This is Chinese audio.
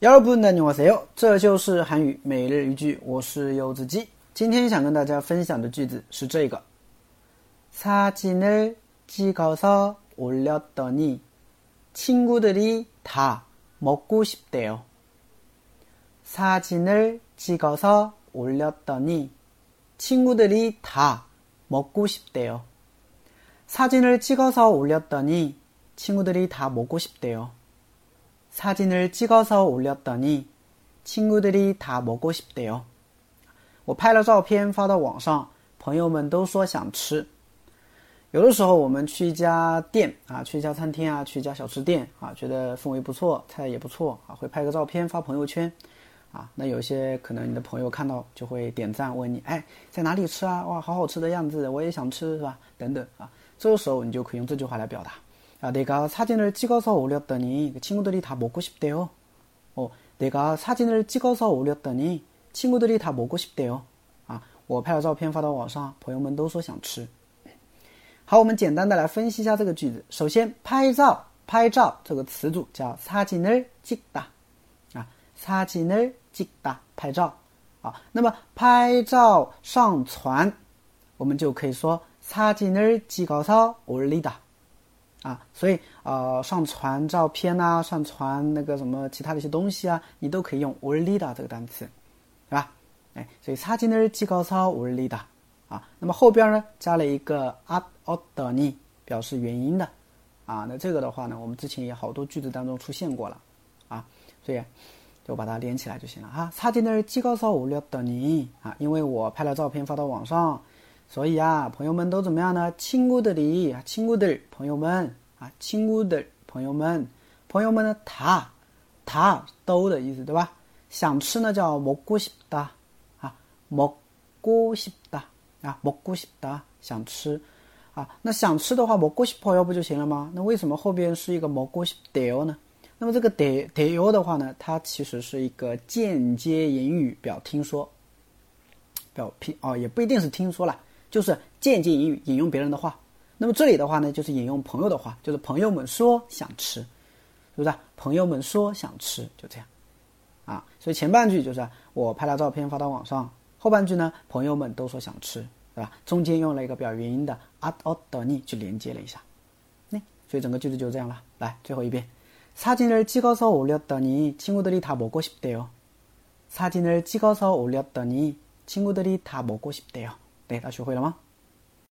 여러분안녕하세요，这就是韩语每日一句，我是柚子鸡。今天想跟大家分享的句子是这个：사진을찍어서올렸더니친구들이다먹고싶대요사진을찍어서올렸더니친구들이다먹고싶대요사진을찍어서올렸더니친구들이다먹고싶대요 사진을찍어서올렸더니친구들이다먹고싶대 요。 我拍了照片发到网上，朋友们都说想吃。有的时候我们去一家店啊，去一家餐厅啊，去一家小吃店啊，觉得氛围不错，菜也不错啊，会拍个照片发朋友圈啊。那有些可能你的朋友看到就会点赞，问你哎在哪里吃啊？哇，好好吃的样子，我也想吃是吧？等等啊，这个时候你就可以用这句话来表达。 啊，내가사진을찍어서올렸더니친구들이다먹고싶대 요。 哦，내가사진을찍어서올렸더니친구들이다먹고싶대 요。 啊，我拍了照片发到网上，朋友们都说想吃。好，我们简单的来分析一下这个句子。首先，拍照，拍照这个词组叫사진을찍 다。 啊，사진을찍 다， 拍照。啊，那么拍照上传，我们就可以说사진을찍어서올리 다。 啊，所以呃，上传照片呐，上传那个什么其他的一些东西啊，你都可以用올리다这个单词，对吧？哎，所以사진을찍어서올리 다， 啊，那么后边呢加了一个아어떠니表示原因的，啊，那这个的话呢，我们之前也好多句子当中出现过了，啊，所以就把它连起来就行了哈。사진을찍어서올렸더 니， 啊，因为我拍了照片发到网上。 所以啊，朋友们都怎么样呢？친구들 이， 친구 들， 朋友们啊，친구 들， 朋友们，朋友们呢，다 다， 都的意思，对吧？想吃呢叫먹고싶 다， 啊，먹고싶 다， 啊，먹고싶 다， 想吃，啊，那想吃的话，먹고싶어요不就行了吗？那为什么后边是一个먹고싶대요呢？那么这个대대요的话呢，它其实是一个间接言语，表听说，表听哦，也不一定是听说了。 就是间接引语，引用别人的话。那么这里的话呢，就是引用朋友的话，就是朋友们说想吃，是不是？朋友们说想吃，就这样，啊。所以前半句就是我拍了照片发到网上，后半句呢，朋友们都说想吃，对吧？中间用了一个表原因的아어떠니去连接了一下，那所以整个句子就这样了。来，最后一遍，사진을찍어서올렸더니친구들이다먹고싶대 요。 사진을찍어서올렸더니친구들이다먹고싶대 요。 对，他学会了吗？